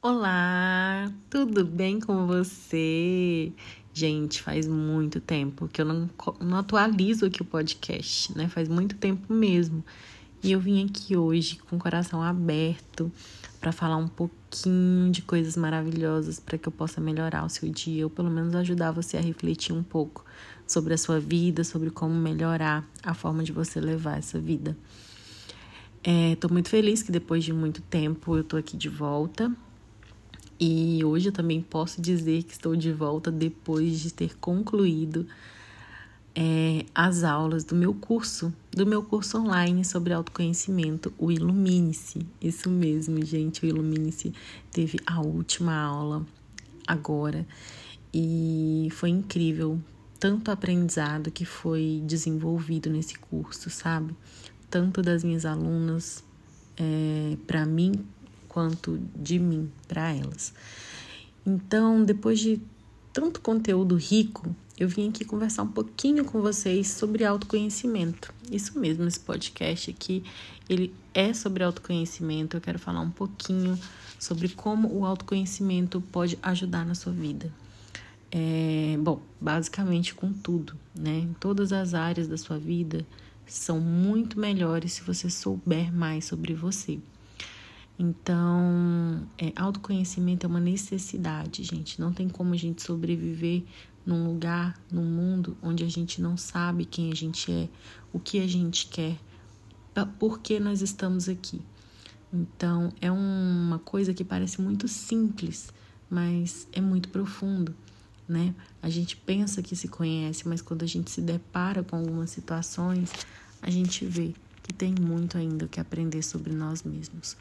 Olá, tudo bem com você? Gente, faz muito tempo que eu não, não atualizo aqui o podcast, né? Faz muito tempo mesmo. E eu vim aqui hoje com o coração aberto para falar um pouquinho de coisas maravilhosas para que eu possa melhorar o seu dia, ou pelo menos ajudar você a refletir um pouco sobre a sua vida, sobre como melhorar a forma de você levar essa vida. É, muito feliz que depois de muito tempo eu estou aqui de volta e hoje eu também posso dizer que estou de volta depois de ter concluído é, as aulas do meu curso, do meu curso online sobre autoconhecimento, o Ilumine-se. Isso mesmo, gente, o Ilumine-se teve a última aula agora e foi incrível tanto aprendizado que foi desenvolvido nesse curso, sabe? Tanto das minhas alunas é, para mim quanto de mim para elas. Então, depois de tanto conteúdo rico, eu vim aqui conversar um pouquinho com vocês sobre autoconhecimento. Isso mesmo, esse podcast aqui, ele é sobre autoconhecimento. Eu quero falar um pouquinho sobre como o autoconhecimento pode ajudar na sua vida. É, bom, basicamente com tudo, né? Em todas as áreas da sua vida são muito melhores se você souber mais sobre você. Então, é, autoconhecimento é uma necessidade, gente. Não tem como a gente sobreviver num lugar, num mundo onde a gente não sabe quem a gente é, o que a gente quer, por que nós estamos aqui. Então, é uma coisa que parece muito simples, mas é muito profundo, né? A gente pensa que se conhece, mas quando a gente se depara com algumas situações, a gente vê que tem muito ainda o que aprender sobre nós mesmos.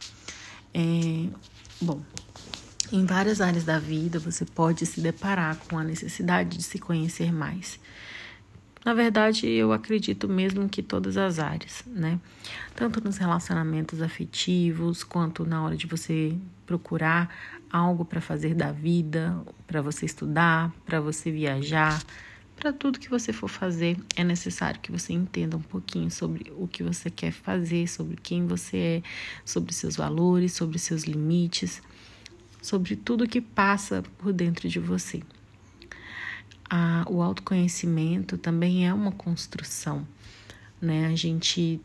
É, bom, em várias áreas da vida você pode se deparar com a necessidade de se conhecer mais. Na verdade, eu acredito mesmo que todas as áreas, né? Tanto nos relacionamentos afetivos, quanto na hora de você procurar algo para fazer da vida, para você estudar, para você viajar, para tudo que você for fazer, é necessário que você entenda um pouquinho sobre o que você quer fazer, sobre quem você é, sobre seus valores, sobre seus limites, sobre tudo que passa por dentro de você. Ah, o autoconhecimento também é uma construção, né? A gente,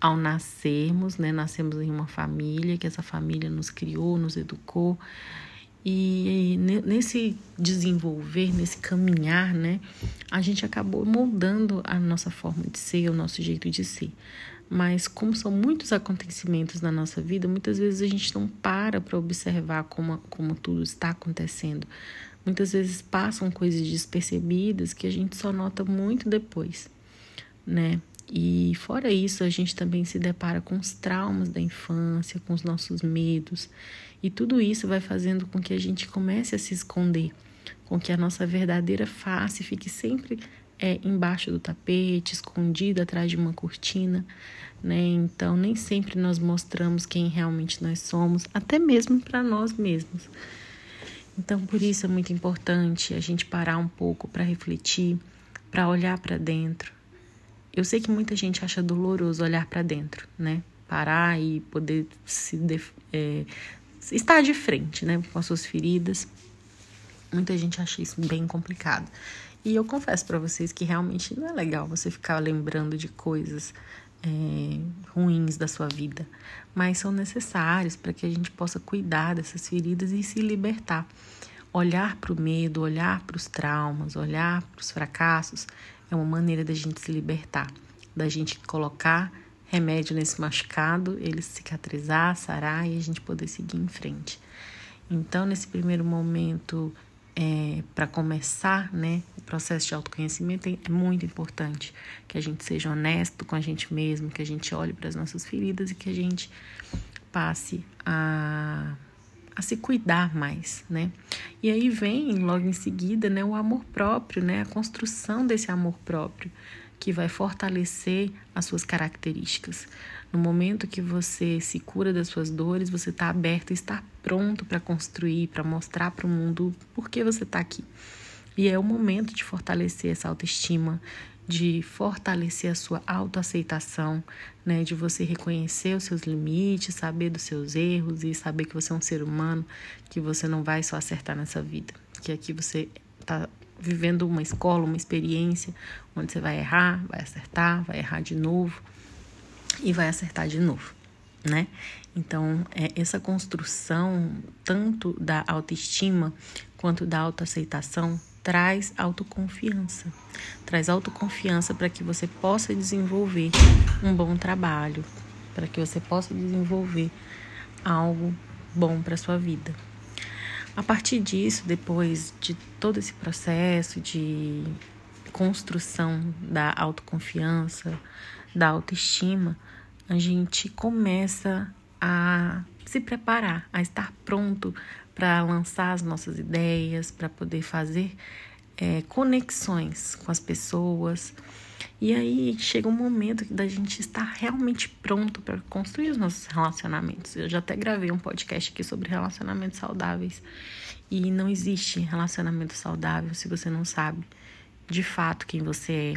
ao nascermos, né, nascemos em uma família, que essa família nos criou, nos educou, e nesse desenvolver, nesse caminhar, né, a gente acabou moldando a nossa forma de ser, o nosso jeito de ser. Mas como são muitos acontecimentos na nossa vida, muitas vezes a gente não para para observar como, como tudo está acontecendo. Muitas vezes passam coisas despercebidas que a gente só nota muito depois, né? E fora isso, a gente também se depara com os traumas da infância, com os nossos medos. E tudo isso vai fazendo com que a gente comece a se esconder, com que a nossa verdadeira face fique sempre é, embaixo do tapete, escondida atrás de uma cortina, né? Então, nem sempre nós mostramos quem realmente nós somos, até mesmo para nós mesmos. Então, por isso é muito importante a gente parar um pouco para refletir, para olhar para dentro, eu sei que muita gente acha doloroso olhar para dentro, né? Parar e poder se é, estar de frente, né, com as suas feridas. Muita gente acha isso bem complicado. E eu confesso para vocês que realmente não é legal você ficar lembrando de coisas é, ruins da sua vida, mas são necessários para que a gente possa cuidar dessas feridas e se libertar. Olhar para o medo, olhar para os traumas, olhar para os fracassos é uma maneira da gente se libertar, da gente colocar remédio nesse machucado, ele cicatrizar, sarar e a gente poder seguir em frente. Então, nesse primeiro momento, é, para começar né, o processo de autoconhecimento, é muito importante que a gente seja honesto com a gente mesmo, que a gente olhe para as nossas feridas e que a gente passe a a se cuidar mais, né? E aí vem logo em seguida, né, o amor próprio, né, a construção desse amor próprio que vai fortalecer as suas características. No momento que você se cura das suas dores, você está aberto, está pronto para construir, para mostrar para o mundo por que você está aqui. E é o momento de fortalecer essa autoestima, de fortalecer a sua autoaceitação, né, de você reconhecer os seus limites, saber dos seus erros e saber que você é um ser humano, que você não vai só acertar nessa vida, que aqui você está vivendo uma escola, uma experiência onde você vai errar, vai acertar, vai errar de novo e vai acertar de novo, né? Então, é essa construção tanto da autoestima quanto da autoaceitação traz autoconfiança. Traz autoconfiança para que você possa desenvolver um bom trabalho, para que você possa desenvolver algo bom para sua vida. A partir disso, depois de todo esse processo de construção da autoconfiança, da autoestima, a gente começa a se preparar, a estar pronto para lançar as nossas ideias, para poder fazer é, conexões com as pessoas. E aí chega um momento da gente estar realmente pronto para construir os nossos relacionamentos. Eu já até gravei um podcast aqui sobre relacionamentos saudáveis. E não existe relacionamento saudável se você não sabe de fato quem você é,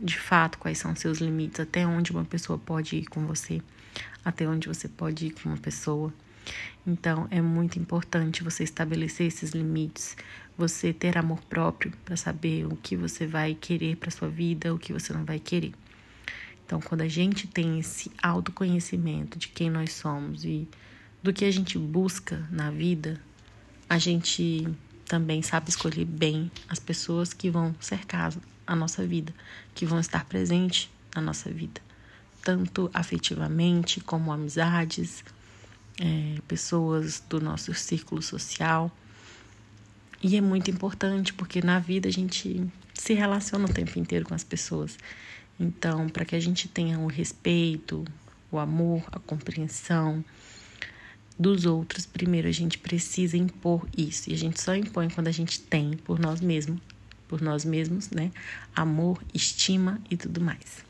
de fato quais são seus limites, até onde uma pessoa pode ir com você, até onde você pode ir com uma pessoa. Então, é muito importante você estabelecer esses limites, você ter amor próprio para saber o que você vai querer para sua vida, o que você não vai querer. Então, quando a gente tem esse autoconhecimento de quem nós somos e do que a gente busca na vida, a gente também sabe escolher bem as pessoas que vão cercar a nossa vida, que vão estar presentes na nossa vida, tanto afetivamente como amizades, é, pessoas do nosso círculo social. E é muito importante porque na vida a gente se relaciona o tempo inteiro com as pessoas. Então, para que a gente tenha o respeito, o amor, a compreensão dos outros, primeiro a gente precisa impor isso. E a gente só impõe quando a gente tem por nós mesmos, por nós mesmos, né? Amor, estima e tudo mais.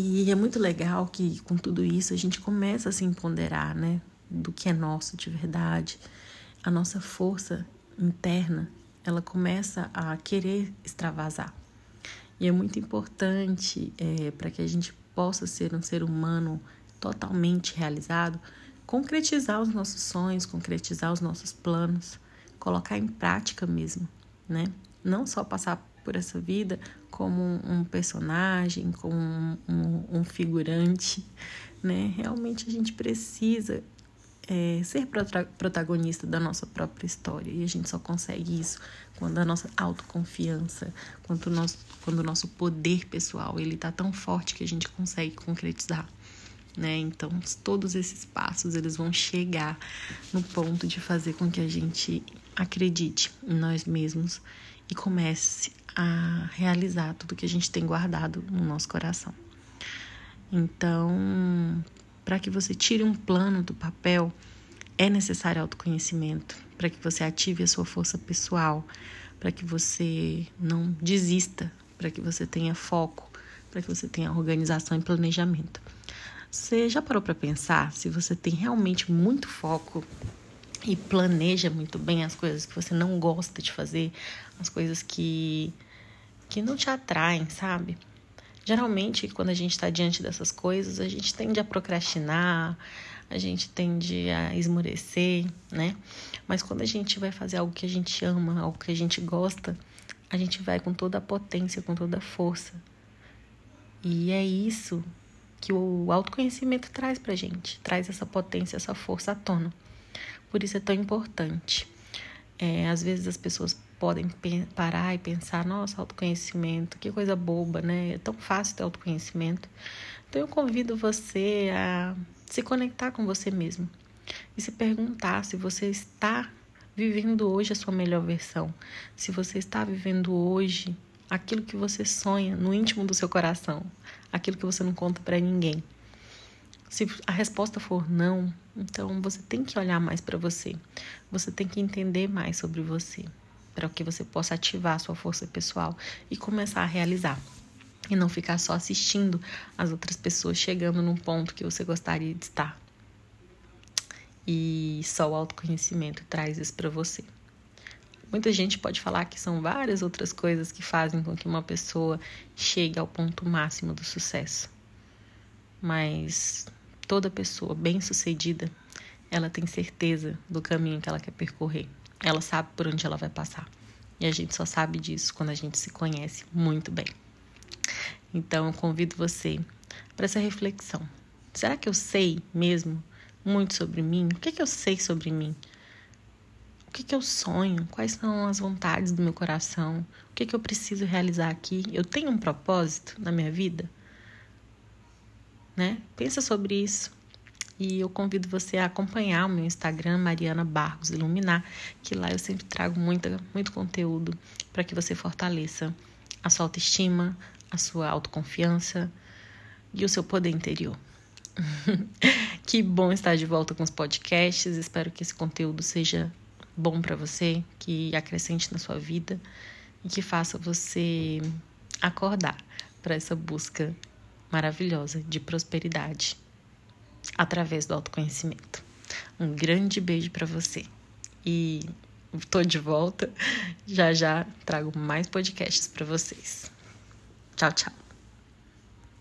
E é muito legal que com tudo isso a gente começa a se empoderar, né? Do que é nosso de verdade. A nossa força interna, ela começa a querer extravasar. E é muito importante é, para que a gente possa ser um ser humano totalmente realizado, concretizar os nossos sonhos, concretizar os nossos planos, colocar em prática mesmo, né? Não só passar por essa vida como um personagem, como um, um, um figurante, né? Realmente a gente precisa é, ser protagonista da nossa própria história e a gente só consegue isso quando a nossa autoconfiança, quando o nosso, quando o nosso poder pessoal ele tá tão forte que a gente consegue concretizar. Né? Então, todos esses passos eles vão chegar no ponto de fazer com que a gente acredite em nós mesmos e comece a realizar tudo que a gente tem guardado no nosso coração. Então, para que você tire um plano do papel, é necessário autoconhecimento, para que você ative a sua força pessoal, para que você não desista, para que você tenha foco, para que você tenha organização e planejamento. Você já parou para pensar se você tem realmente muito foco e planeja muito bem as coisas que você não gosta de fazer, as coisas que que não te atraem, sabe? Geralmente, quando a gente está diante dessas coisas, a gente tende a procrastinar, a gente tende a esmorecer, né? Mas quando a gente vai fazer algo que a gente ama, algo que a gente gosta, a gente vai com toda a potência, com toda a força. E é isso que o autoconhecimento traz pra gente, traz essa potência, essa força à tona. Por isso é tão importante. É, às vezes as pessoas podem parar e pensar, nossa, autoconhecimento, que coisa boba, né? É tão fácil ter autoconhecimento. Então eu convido você a se conectar com você mesmo e se perguntar se você está vivendo hoje a sua melhor versão, se você está vivendo hoje aquilo que você sonha no íntimo do seu coração, aquilo que você não conta para ninguém. Se a resposta for não, então você tem que olhar mais para você. Você tem que entender mais sobre você, para que você possa ativar a sua força pessoal e começar a realizar. E não ficar só assistindo as outras pessoas chegando num ponto que você gostaria de estar. E só o autoconhecimento traz isso para você. Muita gente pode falar que são várias outras coisas que fazem com que uma pessoa chegue ao ponto máximo do sucesso. Mas toda pessoa bem-sucedida, ela tem certeza do caminho que ela quer percorrer. Ela sabe por onde ela vai passar. E a gente só sabe disso quando a gente se conhece muito bem. Então eu convido você para essa reflexão. Será que eu sei mesmo muito sobre mim? O que, é que eu sei sobre mim? O que, é que eu sonho? Quais são as vontades do meu coração? O que, é que eu preciso realizar aqui? Eu tenho um propósito na minha vida? Né? Pensa sobre isso. E eu convido você a acompanhar o meu Instagram, Mariana Barros Iluminar, que lá eu sempre trago muita, muito conteúdo para que você fortaleça a sua autoestima, a sua autoconfiança e o seu poder interior. que bom estar de volta com os podcasts. Espero que esse conteúdo seja bom para você, que acrescente na sua vida e que faça você acordar para essa busca maravilhosa de prosperidade através do autoconhecimento. Um grande beijo para você e estou de volta. Já já trago mais podcasts para vocês. Tchau, tchau.